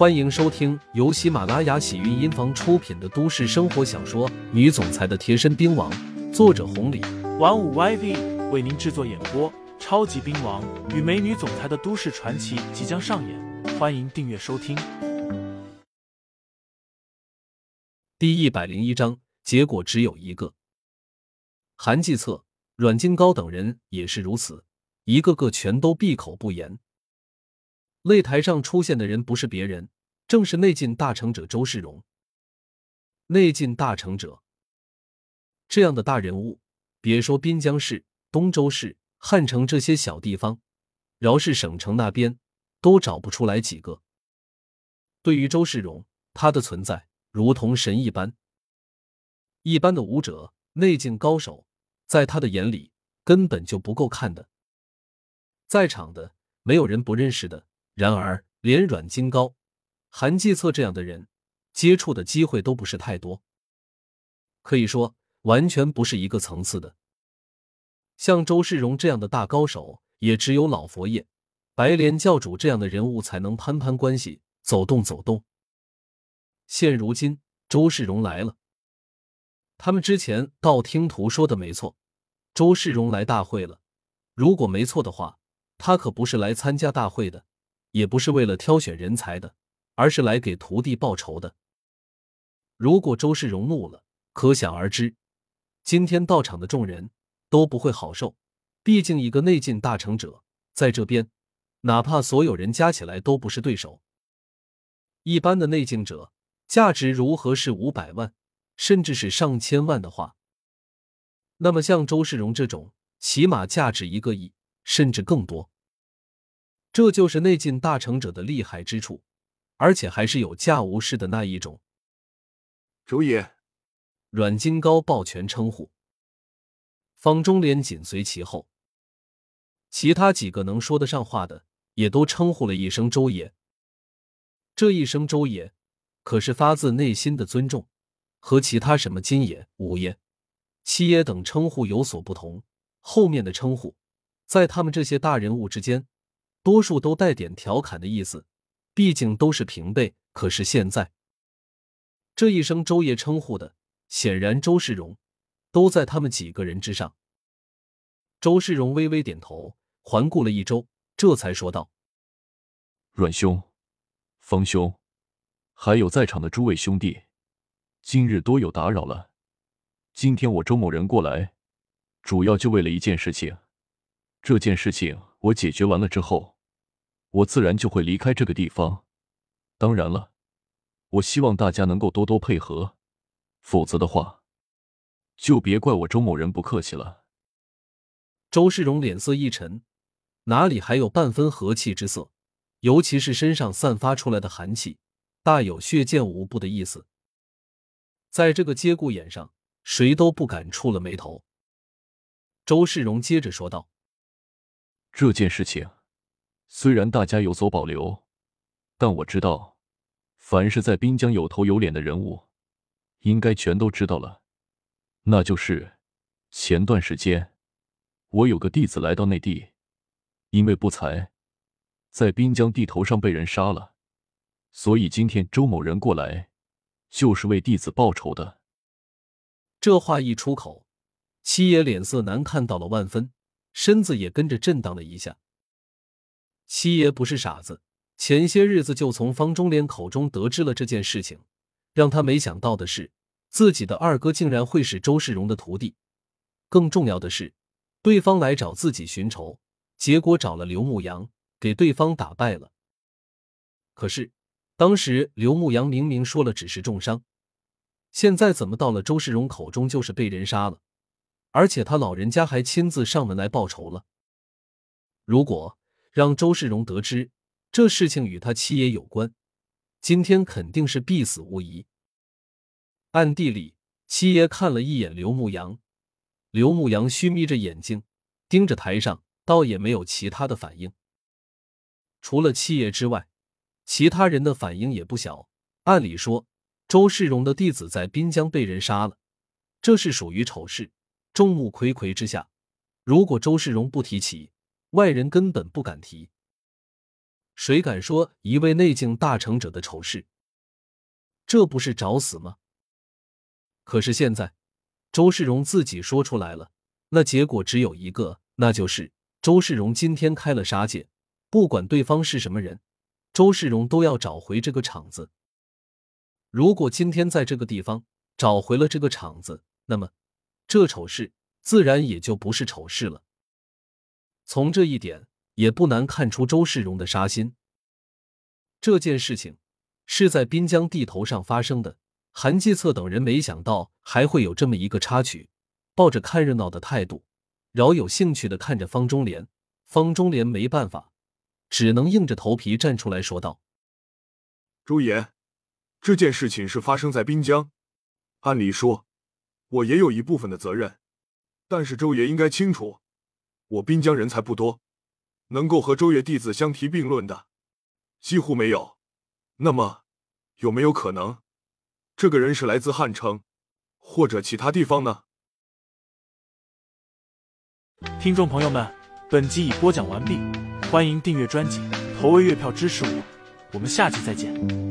欢迎收听由喜马拉雅喜韵音房出品的都市生活小说《女总裁的贴身兵王》，作者红礼，玩五 YV 为您制作演播。超级兵王与美女总裁的都市传奇即将上演，欢迎订阅收听。第一百零一章，结果只有一个。韩继策、阮金高等人也是如此，一个个全都闭口不言。擂台上出现的人不是别人，正是内劲大成者周世荣。内劲大成者这样的大人物，别说滨江市、东周市。汉城这些小地方，饶是省城那边，都找不出来几个。对于周世荣，他的存在如同神一般。一般的武者、内劲高手，在他的眼里根本就不够看的。在场的没有人不认识的。然而，连阮金高、韩继策这样的人，接触的机会都不是太多。可以说，完全不是一个层次的。像周世荣这样的大高手，也只有老佛爷、白莲教主这样的人物才能攀攀关系、走动走动。现如今，周世荣来了。他们之前道听途说的没错，周世荣来大会了。如果没错的话，他可不是来参加大会的，也不是为了挑选人才的，而是来给徒弟报仇的。如果周世荣怒了，可想而知，今天到场的众人。都不会好受，毕竟一个内劲大成者在这边，哪怕所有人加起来都不是对手。一般的内境者价值如何是五百万，甚至是上千万的话，那么像周世荣这种，起码价值一个亿，甚至更多。这就是内劲大成者的厉害之处，而且还是有价无市的那一种。周爷，阮金高抱拳称呼。方中莲紧随其后，其他几个能说得上话的也都称呼了一声周爷。这一声周爷，可是发自内心的尊重，和其他什么金爷、五爷、七爷等称呼有所不同。后面的称呼，在他们这些大人物之间，多数都带点调侃的意思，毕竟都是平辈。可是现在，这一声周爷称呼的，显然周世荣。都在他们几个人之上。周世荣微微点头，环顾了一周，这才说道：“阮兄、方兄，还有在场的诸位兄弟，今日多有打扰了。今天我周某人过来，主要就为了一件事情。这件事情我解决完了之后，我自然就会离开这个地方。当然了，我希望大家能够多多配合，否则的话。”就别怪我周某人不客气了。周世荣脸色一沉，哪里还有半分和气之色？尤其是身上散发出来的寒气，大有血溅无不的意思。在这个节骨眼上，谁都不敢触了眉头。周世荣接着说道：“这件事情虽然大家有所保留，但我知道，凡是在滨江有头有脸的人物，应该全都知道了。”那就是前段时间，我有个弟子来到内地，因为不才，在滨江地头上被人杀了，所以今天周某人过来，就是为弟子报仇的。这话一出口，七爷脸色难看到了万分，身子也跟着震荡了一下。七爷不是傻子，前些日子就从方中莲口中得知了这件事情，让他没想到的是。自己的二哥竟然会是周世荣的徒弟，更重要的是，对方来找自己寻仇，结果找了刘牧阳，给对方打败了。可是当时刘牧阳明明说了只是重伤，现在怎么到了周世荣口中就是被人杀了？而且他老人家还亲自上门来报仇了。如果让周世荣得知这事情与他七爷有关，今天肯定是必死无疑。暗地里，七爷看了一眼刘牧阳，刘牧阳虚眯着眼睛盯着台上，倒也没有其他的反应。除了七爷之外，其他人的反应也不小。按理说，周世荣的弟子在滨江被人杀了，这是属于丑事，众目睽睽之下，如果周世荣不提起，外人根本不敢提。谁敢说一位内境大成者的丑事？这不是找死吗？可是现在，周世荣自己说出来了，那结果只有一个，那就是周世荣今天开了杀戒，不管对方是什么人，周世荣都要找回这个场子。如果今天在这个地方找回了这个场子，那么这丑事自然也就不是丑事了。从这一点也不难看出周世荣的杀心。这件事情是在滨江地头上发生的，韩继策等人没想到还会有这么一个插曲，抱着看热闹的态度，饶有兴趣的看着方中莲。方中莲没办法，只能硬着头皮站出来说道：“朱爷。”这件事情是发生在滨江，按理说，我也有一部分的责任，但是周爷应该清楚，我滨江人才不多，能够和周爷弟子相提并论的几乎没有。那么，有没有可能，这个人是来自汉城或者其他地方呢？听众朋友们，本集已播讲完毕，欢迎订阅专辑，投喂月票支持我，我们下期再见。